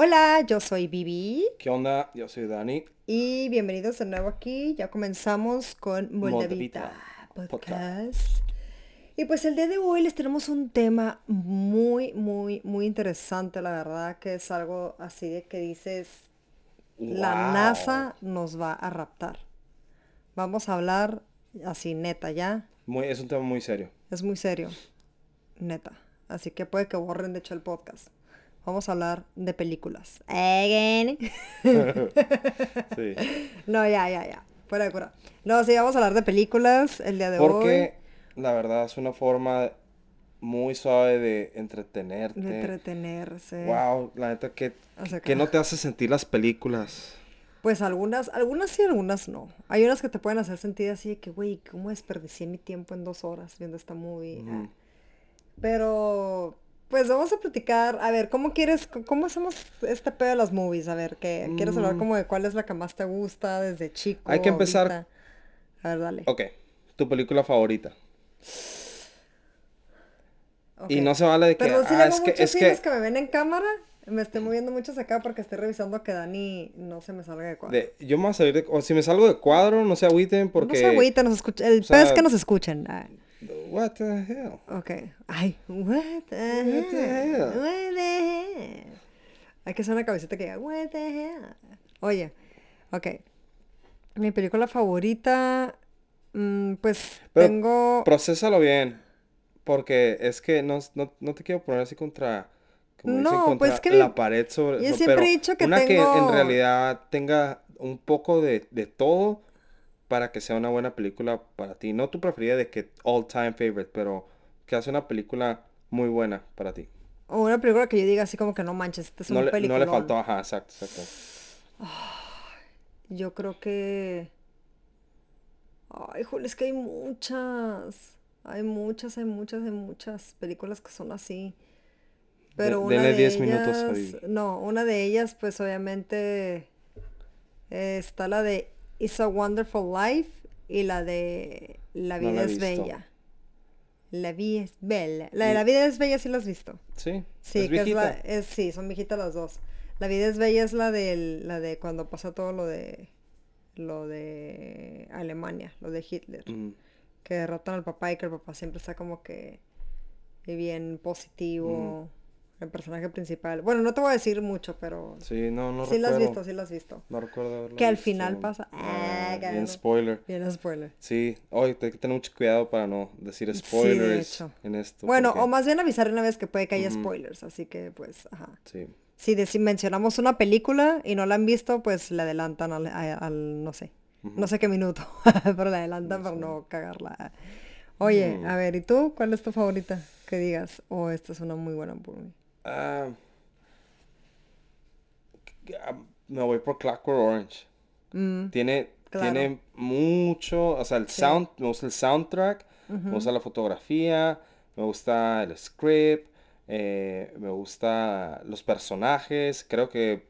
Hola, yo soy Vivi ¿Qué onda? Yo soy Dani. y bienvenidos de nuevo aquí. Ya comenzamos con Moldavita Podcast. Y pues el día de hoy les tenemos un tema muy, muy, muy interesante, la verdad, que es algo así de que dices, la. NASA nos va a raptar. Vamos a hablar así, neta, ¿ya? Muy, es un tema muy serio. Es muy serio, neta. Así que puede que borren, de hecho, el podcast. Vamos a hablar de películas. Again. Sí. No, ya, ya, ya. Fuera de cura. No, sí, vamos a hablar de películas el día de Porque la verdad es una forma muy suave de entretenerte. hoy. De entretenerse. Wow, la neta O sea, que no te hace sentir las películas. Pues algunas, algunas sí, algunas no. Hay unas que te pueden hacer sentir así de que, güey, ¿cómo desperdicié mi tiempo en dos horas viendo esta movie? Pero, pues vamos a platicar. A ver, ¿cómo quieres, cómo hacemos este pedo de las movies? A ver, ¿qué, ¿quieres hablar Mm. como de cuál es la que más te gusta desde chico? Hay que empezar- ahorita? A ver, dale. Ok, tu película favorita. Y no se vale de que, Perdón si ah, es que, es que, que... me ven en cámara. Me estoy moviendo mucho hacia acá porque estoy revisando que Dani no se me salga de cuadro. de- yo me voy a salir de, o si me salgo de cuadro, no se agüiten porque, No se agüita, nos escucha. El o sea, es que nos escuchen. Ah, what the hell? ok. Ay, what the What the hell? hell? What the hell? Hay que hacer una cabecita que diga, what the hell? Oye, ok. Mi película favorita, mm, pues Pero tengo... Procésalo bien. Porque es que no, no, no te quiero poner así contra. Como No, pues que la pared sobre. yo siempre pero he dicho que una que en realidad tenga un poco de, de todo para que sea una buena película para ti. No tu preferida de que all time favorite, pero que hace una película muy buena para ti. O una película que yo diga así como que no manches, este es No un le, no le faltó, ajá, exacto, exacto. Yo creo que... Ay, jole, es que hay muchas. Hay muchas, hay muchas, hay muchas películas que son así. Pero De- una denle de 10 minutos, ellas... Javi. No, una de ellas, pues obviamente eh, está la de It's a Wonderful Life y la de La No vida la es bella. La vida es bella. La de La vida es bella sí la has visto. Sí, Sí, es que es la, es, sí, son viejitas las dos. La vida es bella es la de, la de cuando pasa todo lo de, lo de Alemania, lo de Hitler. Mm, Que derrotan al papá y que el papá siempre está como que bien positivo. El personaje principal. Bueno, no te voy a decir mucho, pero sí, no, no sí la has visto, sí la has visto. No recuerdo Que al visto. final pasa- Ah, Ah, bien spoiler. Bien spoiler. Sí, hoy hay que tener mucho cuidado para no decir Sí, de spoilers hecho. en esto. Bueno, porque- o más bien avisar una vez que puede que haya spoilers, así que pues, ajá. Sí, Si, de- si mencionamos una película y no la han visto, pues le adelantan al, no sé, no sé qué minuto, pero le adelantan para no cagarla. Oye, a ver, ¿y tú? ¿Cuál es tu favorita? Que digas, oh, esta es una muy buena por mí. Ah, ah, me voy por Clockwork Orange. Mm, Tiene, Claro. tiene mucho, o sea, el sound, me gusta el soundtrack, me gusta la fotografía, me gusta el script, eh, me gusta los personajes, creo que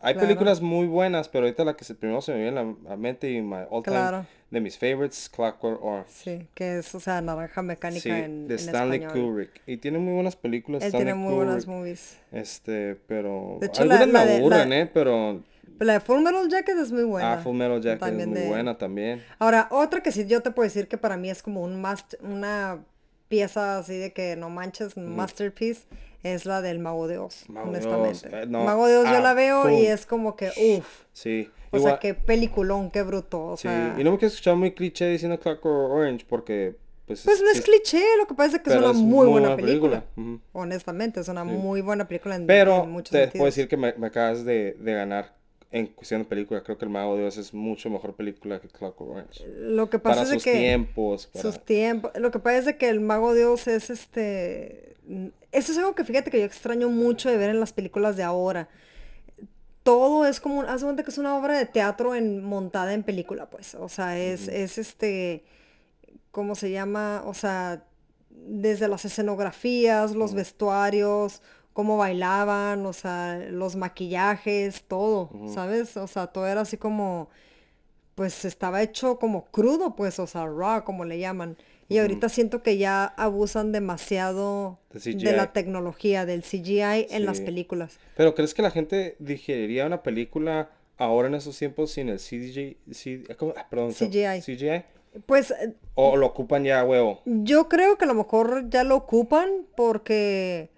hay Claro. películas muy buenas, pero ahorita la que se, primero se me viene a la, mente y my all time de mis favorites, Clockwork Orange. sí, que es, o sea, naranja mecánica Sí, en, de en Stanley español. Kubrick. Y tiene muy buenas películas, Él Stanley tiene muy buenas movies. Este, pero De hecho, algunas la me de- aburren, la- ¿eh? Pero la de Full Metal Jacket es muy buena. ah, Full Metal Jacket También es muy de- buena también. Ahora, otra que sí yo te puedo decir que para mí es como un mast una pieza así de que no manches, un masterpiece, es la del Mago de Oz, Mago honestamente. eh, no, Mago de Oz yo la veo y es como que, uff, Sí. o igual- sea, qué peliculón, qué bruto, o sí. sea, Y no me quiero escuchar muy cliché diciendo Clockwork Orange porque, pues... pues no es cliché, lo que pasa es que es una muy, buena película. Honestamente, es una muy buena película en, Pero en muchos te sentidos. puedo decir que me, me acabas de, de ganar en cuestión de película. Creo que El Mago de Oz es mucho mejor película que Clockwork Orange. Lo que pasa Para es sus que tiempos. Para... sus tiempos, lo que pasa es que el Mago de Oz es este, eso es algo que fíjate que yo extraño mucho de ver en las películas de ahora. Todo es como, haz de cuenta que es una obra de teatro en, montada en película, pues. O sea, es, es este, ¿cómo se llama? O sea, desde las escenografías, los vestuarios, cómo bailaban, o sea, los maquillajes, todo, ¿sabes? O sea, todo era así como, pues estaba hecho como crudo, pues, o sea, raw, como le llaman. Y ahorita siento que ya abusan demasiado De la tecnología, del CGI en las películas. Pero ¿crees que la gente digeriría una película ahora en esos tiempos sin el CGI? Ah, perdón, CGI. CGI? Pues eh, ¿O lo ocupan ya a huevo? yo creo que a lo mejor ya lo ocupan porque,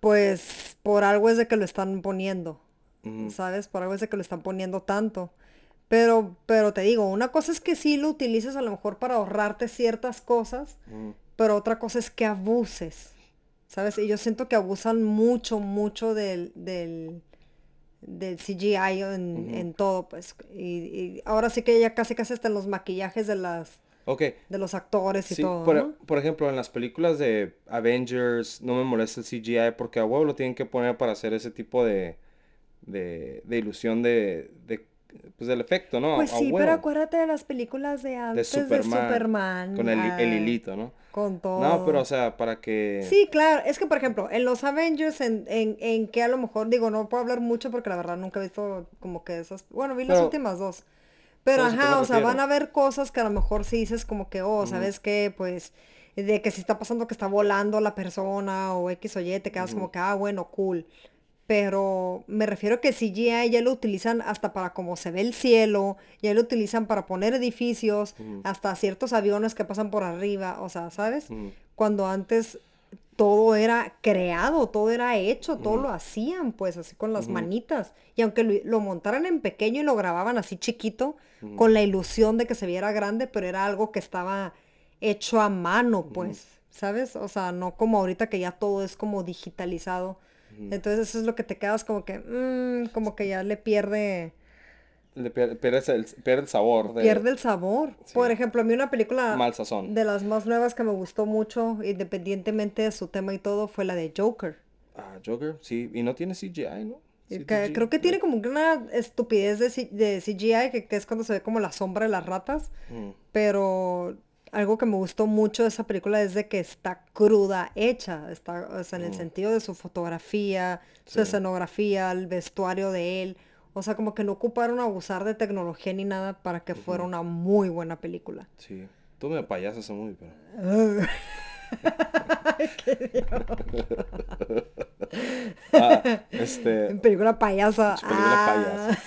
pues, por algo es de que lo están poniendo. ¿sabes? Por algo es de que lo están poniendo tanto. Pero, pero te digo, una cosa es que sí lo utilices a lo mejor para ahorrarte ciertas cosas, Ujú. pero otra cosa es que abuses, ¿sabes? Y yo siento que abusan mucho, mucho del, del, del CGI en, en todo, pues. Y, y ahora sí que ya casi casi hasta los maquillajes de las, de los actores y Sí, todo, por, ¿no? por ejemplo, en las películas de Avengers no me molesta el CGI porque a huevo lo tienen que poner para hacer ese tipo de, de, de ilusión de, de, pues del efecto, ¿no? Pues a sí, pero acuérdate de las películas de antes de Superman, Superman. con el, el hilito, ¿no? Con todo. No, pero o sea, para que... Sí, claro. Es que, por ejemplo, en los Avengers, en, en, en que a lo mejor, digo, no puedo hablar mucho porque la verdad nunca he visto como que esas... Bueno, vi las últimas dos. Pero, ajá, o sea, refiero. van a haber cosas que a lo mejor sí dices como que, oh, ¿sabes qué? Pues, de que si está pasando que está volando la persona o X o Y, te quedas como que, ah, bueno, cool. Pero me refiero que CGI ya lo utilizan hasta para cómo se ve el cielo, ya lo utilizan para poner edificios, hasta ciertos aviones que pasan por arriba, o sea, ¿sabes? Ujú. Cuando antes todo era creado, todo era hecho, todo lo hacían, pues así con las manitas. Y aunque lo, lo montaran en pequeño y lo grababan así chiquito, con la ilusión de que se viera grande, pero era algo que estaba hecho a mano, pues, ¿sabes? O sea, no como ahorita que ya todo es como digitalizado. Entonces eso es lo que te quedas como que, mm, como que ya le pierde, Le pier- pierdes el, pierde el sabor de pierde el sabor. Por ejemplo, a mí una película mal sazón. de las más nuevas que me gustó mucho, independientemente de su tema y todo, fue la de Joker. Ah, Joker, sí, y no tiene CGI, ¿no? Que creo que tiene como una estupidez de, C- de CGI, que, que es cuando se ve como la sombra de las ratas. Mm. Pero algo que me gustó mucho de esa película es de que está cruda hecha. Está, o sea, en el sentido de su fotografía, su escenografía, el vestuario de él. O sea, como que no ocuparon abusar de tecnología ni nada para que fuera una muy buena película. Sí, tú me payasas esa movie, pero... Ah, este... Película payasa. Pinche película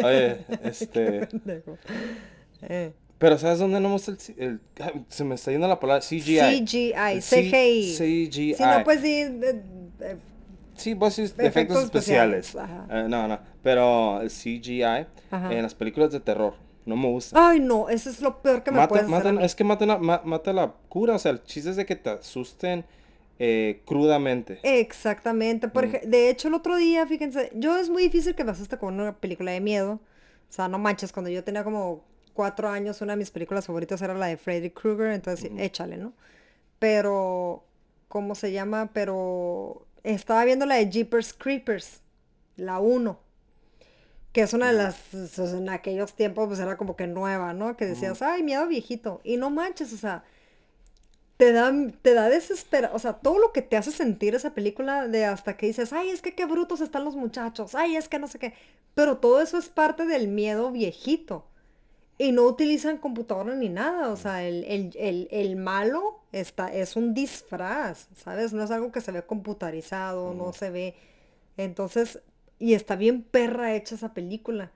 Ah. Oye, este... Eh. Pero ¿sabes dónde no me gusta el, el- Se me está yendo la palabra CGI. CGI, CGI. CGI. Si no, pues sí. eh, eh, Sí, pues sí, Efectos efectos especiales. especiales, Eh, no, no. Pero el CGI Ajá. en las películas de terror no me gusta. Ay, no, eso es lo peor que me Mata- puedes hacer a matan- mí. es que mata la, ma- mata la cura. O sea, el chiste es de que te asusten eh, crudamente. Exactamente. Por ej- de hecho, el otro día, fíjense, yo es muy difícil que me asuste con una película de miedo. O sea, no manches, cuando yo tenía como cuatro años, una de mis películas favoritas era la de Freddy Krueger, entonces échale, ¿no? Pero, ¿cómo se llama? Pero estaba viendo la de Jeepers Creepers, la 1. Que es una de las, en aquellos tiempos pues era como que nueva, ¿no? Que decías, ay, miedo viejito. Y no manches, o sea, te da, te da desespera, o sea, todo lo que te hace sentir esa película de hasta que dices, ay, es que qué brutos están los muchachos, ay, es que no sé qué, pero todo eso es parte del miedo viejito. Y no utilizan computadora ni nada, o sea, el, el- el- el malo está, es un disfraz, ¿sabes? No es algo que se ve computarizado, no se ve. Entonces, y está bien perra hecha esa película.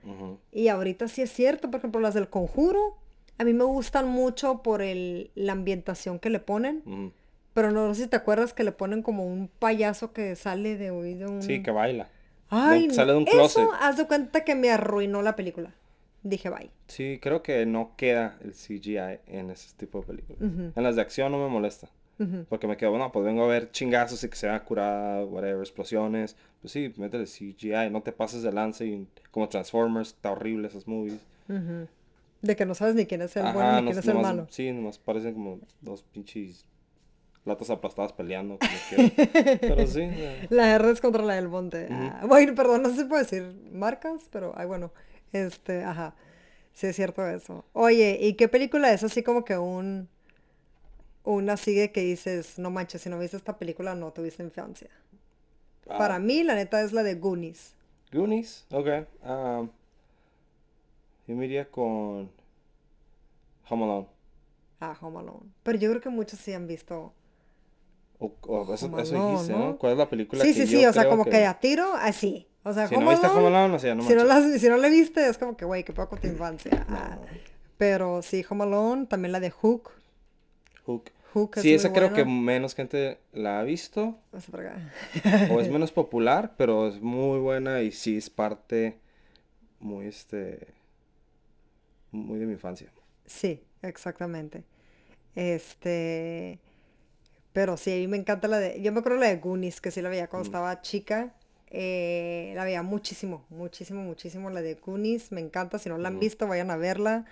Y ahorita sí es cierto, por ejemplo, las del conjuro, a mí me gustan mucho por el, la ambientación que le ponen, pero no sé si te acuerdas que le ponen como un payaso que sale de de un... Sí, que baila. Ay, que sale de un closet. Eso, haz de cuenta que me arruinó la película. Dije, bye. Sí, creo que no queda el CGI en ese tipo de películas. En las de acción no me molesta. Ujú. Porque me quedo, bueno, pues vengo a ver chingazos y que se vea curada, whatever, explosiones. Pues sí, métele CGI, no te pases de lance y como Transformers, está horrible esas movies. Ujú. De que no sabes ni quién es el bueno Ajá, ni quién nos- es el nomás- malo. Sí, nomás parecen como dos pinches latas aplastadas peleando. como. Pero sí, eh, La R es contra la del monte. Ah, bueno, perdón, no sé si puedo decir marcas, pero ay, bueno. Este, ajá. Sí es cierto eso. Oye, ¿y qué película es así como que un una sigue que dices, no manches, si no viste esta película no tuviste infancia? ah, Para mí, la neta, es la de Goonies. Goonies, ok. um, yo me iría con Home Alone. a Home Alone. Pero yo creo que muchos sí han visto. O, o eso, Home eso Alone, dijiste, ¿no? ¿no? ¿Cuál es la película Sí, que sí, sí, yo o sea, como que, a tiro, así. O sea, Si Home no viste Alone, Home Alone, o sea, no si, no las- si no la viste, es como que, güey, qué poco tu infancia. Ah, Pero sí, Home Alone, también la de Hook. Hook. Hook es Sí, esa creo que menos gente la ha visto. No sé por qué. o es menos popular, pero es muy buena y sí es parte muy, este, muy de mi infancia. Sí, exactamente. Este, pero sí, a mí me encanta la de, yo me acuerdo la de Goonies, que sí la veía cuando estaba chica. Eh, la veía muchísimo, muchísimo, muchísimo la de Goonies. Me encanta, si no la han visto, vayan a verla.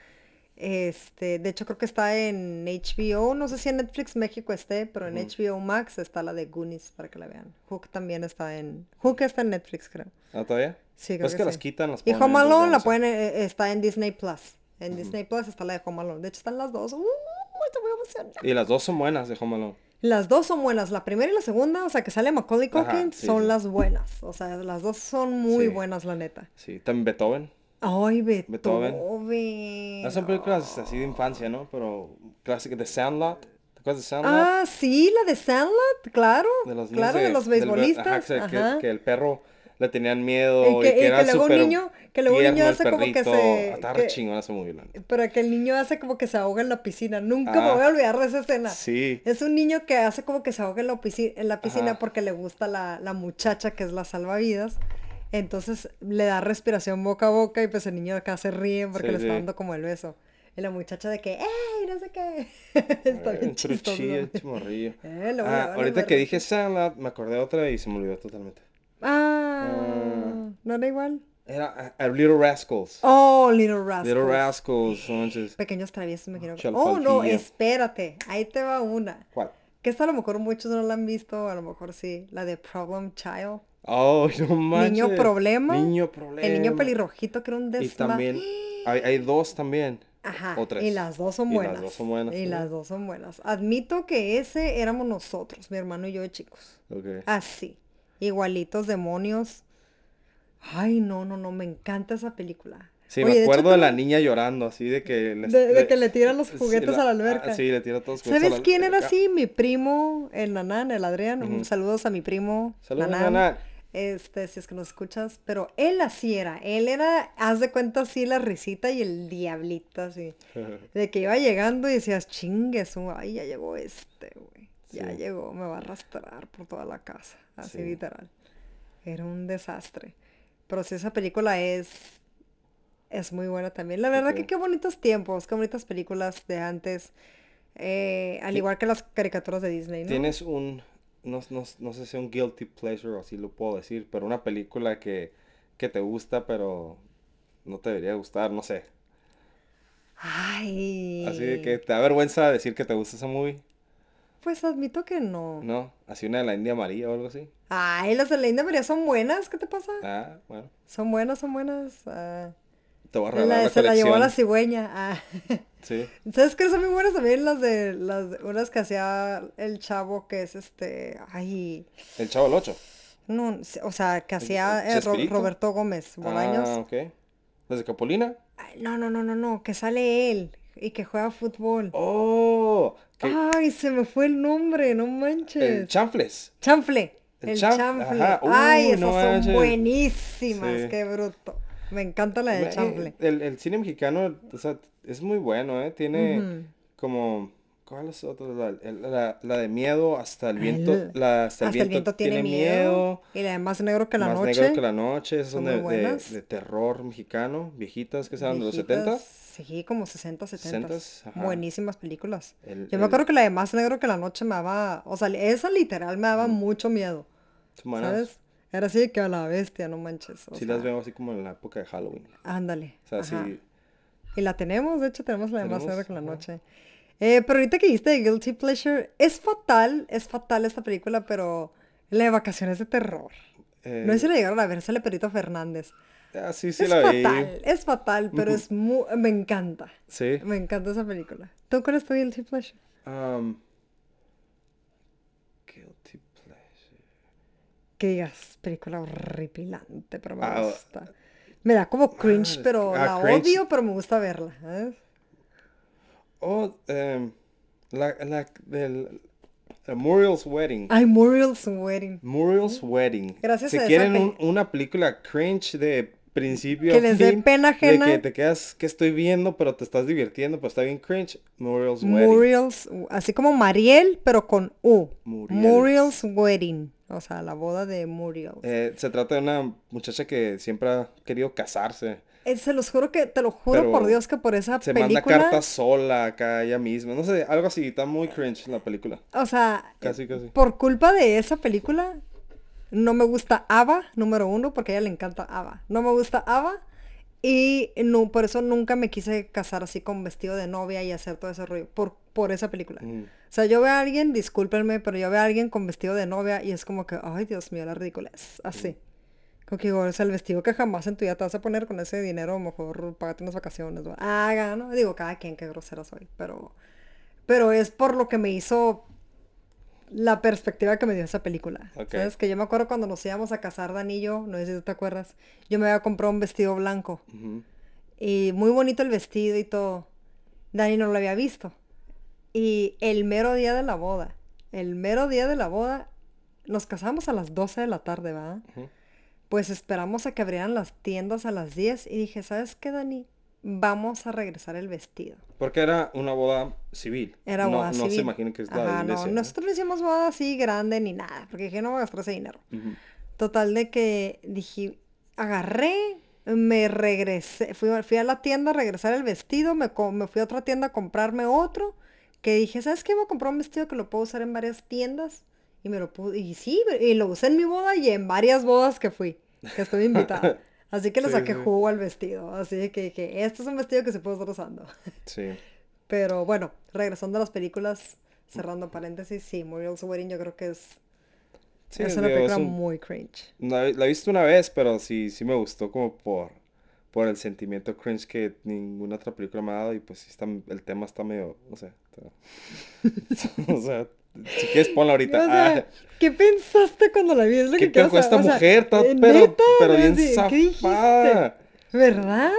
Este, de hecho creo que está en HBO, no sé si en Netflix México esté, pero en HBO Max está la de Goonies para que la vean. Hook también está en, Hook está en Netflix, creo. ¿Ah, todavía? Sí, creo Pues que que las sí. quitan, las Y ponen, Home entonces Alone la pueden, eh, está en Disney Plus. En Disney Plus está la de Home Alone. De hecho, están las dos. ¡Uh! Estoy muy emocionada. Y las dos son buenas de Home Alone. Las dos son buenas. La primera y la segunda, o sea, que sale Macaulay Culkin, sí, son sí. las buenas. O sea, las dos son muy Sí. buenas, la neta. Sí, también Beethoven. Ay, Beethoven. Beethoven. No son películas así de infancia, ¿no? Pero clásicas de Sandlot. ¿Te acuerdas de Sandlot? Ah, sí, la de Sandlot, claro. de los claro, de, los beisbolistas. ajá, que el perro le tenían miedo que- y que, y era que luego un niño- que luego un niño hace como que se- que- re chingón ese movie. Pero que el niño hace como que se ahoga en la piscina. Nunca me Ah. voy a olvidar de esa escena. Sí. Es un niño que hace como que se ahoga en la, piscina, en la piscina Ajá. porque le gusta la, la muchacha que es la salvavidas. Entonces le da respiración boca a boca y pues el niño acá se ríe porque Sí, le está sí. dando como el beso. Y la muchacha de que, ¡ey! No sé qué. está bien chistoso. Eh, Ah, ahorita que dije Sandlot, me acordé de otra y se me olvidó totalmente. Ah, ¿no era igual? Era uh, uh, Little Rascals. Oh, Little Rascals. Little Rascals, manches. Pequeños traviesos, me quiero. Oh, no, espérate. Ahí te va una. ¿Cuál? Que esta a lo mejor muchos no la han visto, a lo mejor sí. La de Problem Child. Oh, no manches. Niño problema. Niño problema. El niño pelirrojito que era un Y desma. también, hay, hay dos también. Ajá. o tres. Y las dos son Y las buenas. dos son buenas, Y sí. las dos son buenas. Admito que ese éramos nosotros, mi hermano y yo de chicos. Ok. Así. Igualitos demonios. Ay, no, no, no, me encanta esa película. Sí, Oye, me acuerdo de la niña llorando, así de que... les- De- de que le tiran los juguetes a la alberca. ah, sí, le tira todos los juguetes a ¿Sabes la quién era así? Mi primo, el Nanán, el Adrián. Saludos a mi primo. Saludos, Nanán. Nanán. Este, si es que nos escuchas. Pero él así era. Él era, haz de cuenta así, la risita y el diablito así. De que iba llegando y decías, chingue su, ay, ya llegó este, güey. Ya llegó, me va a arrastrar por toda la casa. Así Sí. literal. Era un desastre. Pero sí, esa película es, es muy buena también. La verdad que qué bonitos tiempos, qué bonitas películas de antes. eh, al igual que las caricaturas de Disney, ¿no? Tienes un, no, no, no sé si un guilty pleasure o así lo puedo decir, pero una película que, que te gusta, pero no te debería gustar, no sé. Ay. Así que te da vergüenza decir que te gusta esa movie, Pues admito que no. ¿no? Así una de la India María o algo así. Ay, las de la India María son buenas, ¿qué te pasa? Ah, bueno. Son buenas, son buenas. ah. Te voy a regalar La- la, se la llevó la cigüeña. ah. Sí. ¿Sabes qué? Son muy buenas también las de las de- unas que hacía el chavo que es este, ay, El Chavo del Ocho. no, o sea, que hacía el eh? Roberto Gómez Bolaños. Ah, ok. ¿Las de Capolina? Ay, no, no, no, no, no, que sale él y que juega fútbol. Oh, Ay, se me fue el nombre, no manches. el Chanfles. Chanfle. El El, chanf- chanfle. ajá. Ay, esas no son manches. buenísimas, Sí. qué bruto. Me encanta la del Eh, chanfle. El, el cine mexicano, o sea, es muy bueno, ¿eh? Tiene como... ¿Cuál es otra? La, el- la- la de miedo hasta el viento. El- la, hasta el viento, tiene, miedo. Y la de más negro que la Más noche. negro que la noche. Esas son Son de, de- de terror mexicano. Viejitas que sean de los Viejitas, 70. Sí, como 60, 70. 60s, ajá. Buenísimas películas. El- Yo me el- acuerdo que la de Más Negro que la Noche me daba, o sea, esa literal me daba mucho miedo. ¿sabes? Era así que a la bestia, no manches. o Sí sea, las veo así como en la época de Halloween. Ándale. O sea, sí. Y la tenemos, de hecho tenemos la de Más Negro que la. Noche. Eh, pero ahorita que dijiste de Guilty Pleasure, es fatal, es fatal esta película, pero la de Vacaciones de Terror. Eh, No sé si la llegaron a ver, sale Perito Fernández. Ah, sí, es la vi. fatal, es fatal, pero es muy, me encanta. Sí. Me encanta esa película. ¿Tú cuál es tu Guilty Pleasure? Um, guilty pleasure. Que digas, película horripilante, pero me Ah, gusta. Me da como cringe, ah, pero ah, la cringe. odio, pero me gusta verla. ¿sabes? Oh, em, la, la del Muriel's Wedding. Ay, Muriel's Wedding. Muriel's Wedding. Gracias si a esa quieren pe- un- una película cringe de principio Que a les dé pena de ajena. que te quedas que estoy viendo pero te estás divirtiendo pero está bien cringe Muriel's Wedding Muriel's, así como Mariel, pero con U. Muriel. Muriel's Wedding. O sea, la boda de Muriel. Eh, se trata de una muchacha que siempre ha querido casarse Eh, se los juro que, te lo juro Pero por Dios que por esa se película. manda cartas sola acá ella misma no sé algo así está muy cringe la película O sea, casi casi por culpa de esa película, no me gusta Ava, número uno, porque a ella le encanta Ava. No me gusta Ava. Y no, por eso nunca me quise casar así con vestido de novia y hacer todo ese rollo. Por, por esa película. Mm. O sea, yo veo a alguien, discúlpenme, pero yo veo a alguien con vestido de novia y es como que, ay, Dios mío, la ridiculez. Así. Como que digo, o sea, el vestido que jamás en tu vida te vas a poner con ese dinero, mejor págate unas vacaciones. Haga, ¿no? Digo, cada quien, qué grosera soy. Pero, pero es por lo que me hizo la perspectiva que me dio esa película. ¿Sabes? Que yo me acuerdo cuando nos íbamos a casar, Dani y yo, no sé si tú te acuerdas, yo me había comprado un vestido blanco. Y muy bonito el vestido y todo. Dani no lo había visto. Y el mero día de la boda, el mero día de la boda, nos casamos a las 12 de la tarde, ¿verdad? Pues esperamos a que abrieran las tiendas a las 10 y dije, ¿sabes qué, Dani? Vamos a regresar el vestido. porque era una boda civil Era no, boda no se civil. imaginen que es la Ajá, iglesia no, ¿no? nosotros no hicimos boda así grande ni nada, porque dije, no voy a gastar ese dinero. Total de que dije, agarré, me regresé, fui, a- fui a la tienda a regresar el vestido, me, me fui a otra tienda a comprarme otro, que dije, ¿sabes qué? Voy a comprar un vestido que lo puedo usar en varias tiendas. Y me lo pude, y sí, y lo usé en mi boda y en varias bodas que fui, que estuve invitada. Así que le Sí, saqué sí. jugo al vestido. Así que dije, este es un vestido que se puede estar usando. sí Pero bueno, regresando a las películas, cerrando paréntesis, sí, Muriel's Wedding yo creo que es, Sí, es una digo, es película un- muy cringe. La, la he visto una vez, pero sí, sí me gustó como por, por el sentimiento cringe que ninguna otra película me ha dado y pues sí está, el tema está medio, no sé. está- o sea, si quieres ponla ahorita. O sea, Ah, ¿qué pensaste cuando la vi? Es lo ¿Qué que con esta o sea, mujer? Está- ¿eh, pero, neta? pero bien zafada. ¿Verdad?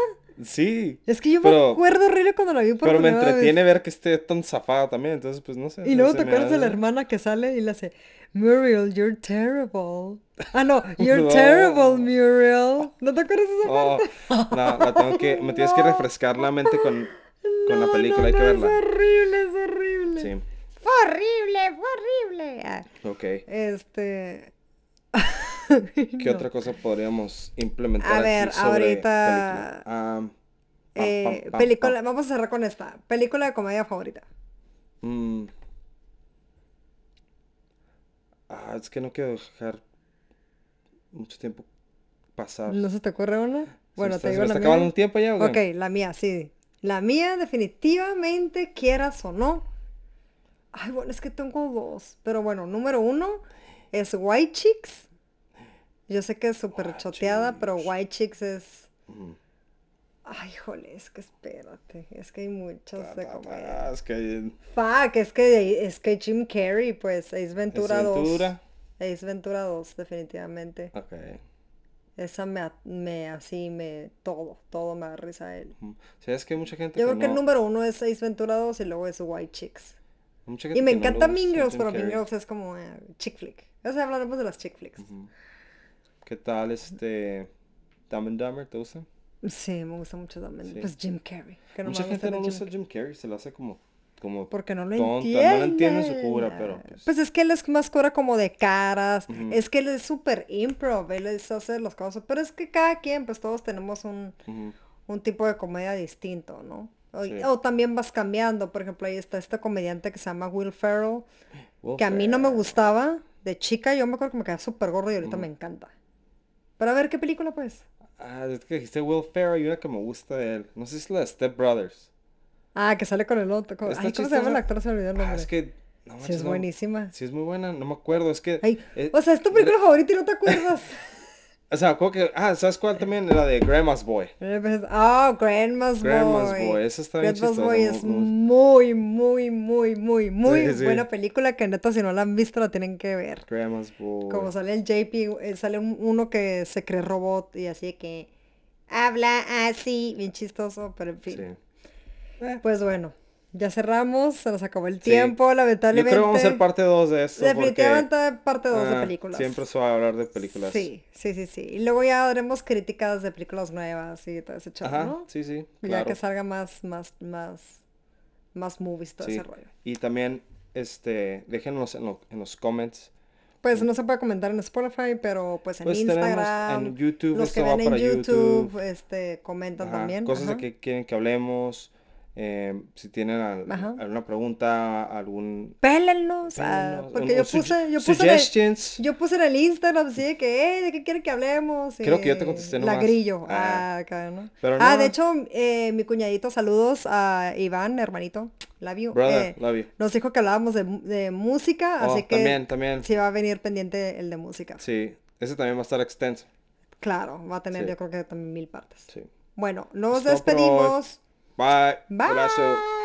Sí. Es que yo me acuerdo horrible cuando la vi por Pero me vez. entretiene ver que esté tan zafada también, entonces pues no sé. Y luego te acuerdas de la hermana que sale y le hace, Muriel, you're terrible. Ah, no, you're No. terrible, Muriel. ¿No te acuerdas de esa Oh, no, la tengo que, me tienes que refrescar la mente con, con la película, hay que verla. Es horrible, es horrible. Sí, horrible, fue horrible. Ah, ok. este... ¿Qué No. otra cosa podríamos implementar A aquí ver, sobre ahorita, película? Pam, Eh, pam, pam, película, vamos a cerrar con esta. Película de comedia favorita. Mm. Ah, es que no quiero dejar mucho tiempo pasar. ¿No se te ocurre una? ¿Se Bueno, está- te digo la está acabando mía. el tiempo ya Ok, la mía, sí. La mía definitivamente, quieras o no. Ay, bueno, es que tengo dos. Pero bueno, número uno es White Chicks. Yo sé que es súper choteada, pero. White Chicks es... Ujú. Ay, jole, es que espérate. Es que hay muchas de comedia. Es que Fuck, es que, es que Jim Carrey, pues, Ace Ventura 2. Ventura. Ace Ventura 2, definitivamente. Ok. Esa me, me así, me, todo, todo me da risa a él. Sí, es que mucha gente Yo que creo que el número uno es Ace Ventura 2 y luego es White Chicks. Mucha Y me no encanta gusta Mean Girls, pero Mean. Girls es como eh, chick flick. O sea, hablaremos de las chick flicks. ¿Qué tal este Dumb and Dumber? ¿Te gusta? Sí, me gusta mucho también. Sí. Pues Jim Carrey. Que no Mucha gente no le Jim Carrey, se lo hace como, como Porque no lo tonta, entienden. no lo entienden su cura, pero pues, Pues es que él es más cura como de caras. Es que él es súper improv. Él es hace las cosas. Pero es que cada quien, pues todos tenemos un, un tipo de comedia distinto, ¿no? O, Sí. o también vas cambiando. Por ejemplo, ahí está este comediante que se llama Will Ferrell. Will Que a mí no me gustaba. De chica yo me acuerdo que me quedaba súper gordo y ahorita me encanta. Pero a ver, ¿qué película pues? Ah, es que dijiste Will Ferrell y una que me gusta de él. No sé si es la de Step Brothers. Ah, que sale con el otro. co- Está Ay, ¿cómo se llama el actor? Se me olvidó el nombre. Ah, es que... No, Sí, es no- buenísima. Sí, es muy buena, no me acuerdo, es que... Ay, eh, o sea, es tu película favorita y no te acuerdas. O sea, creo que... Ah, ¿sabes cuál también? La de Grandma's Boy. Ah, Grandma's Boy. Grandma's Boy, esa está bien Grandma's Boy es muy, muy, muy, muy, muy Sí, sí. buena película que neta si no la han visto la tienen que ver. Grandma's Boy. Como sale el JP, eh, sale un- uno que se cree robot y así que habla así, bien chistoso, pero en fin. Sí. Eh, Pues bueno, Ya cerramos, se nos acabó el tiempo, lamentablemente. Yo creo que vamos a hacer parte 2 de esto. Definitivamente parte 2 de ah, películas. Siempre se va a hablar de películas. Sí, sí, sí, sí. Y luego ya haremos críticas de películas nuevas y todo ese chaval, ¿no? Sí, sí. Ya que salga más, más, más, más movies, todo ese rollo. Y también, este, déjenos en, en los comments pues no se puede comentar en Spotify, pero pues en pues Instagram. En YouTube, los que ven en YouTube, este, comentan también. Cosas de que quieren que hablemos. Eh, si tienen alguna pregunta, algún... Pélennos, porque yo puse, yo puse, en el, yo puse en el Instagram así de que, ¿de qué quieren que hablemos? Creo que yo te contesté nomás. La grillo, ah, ah acá, ¿no? ah, de hecho, eh, mi cuñadito, saludos a Iván, hermanito, love you. Brother, eh, love you. Nos dijo que hablábamos de, de música, oh, así que... También, también. Sí va a venir pendiente el de música. Sí, ese también va a estar extenso. Claro, va a tener yo creo que también mil partes. Sí. Bueno, nos despedimos. Bye. Bye.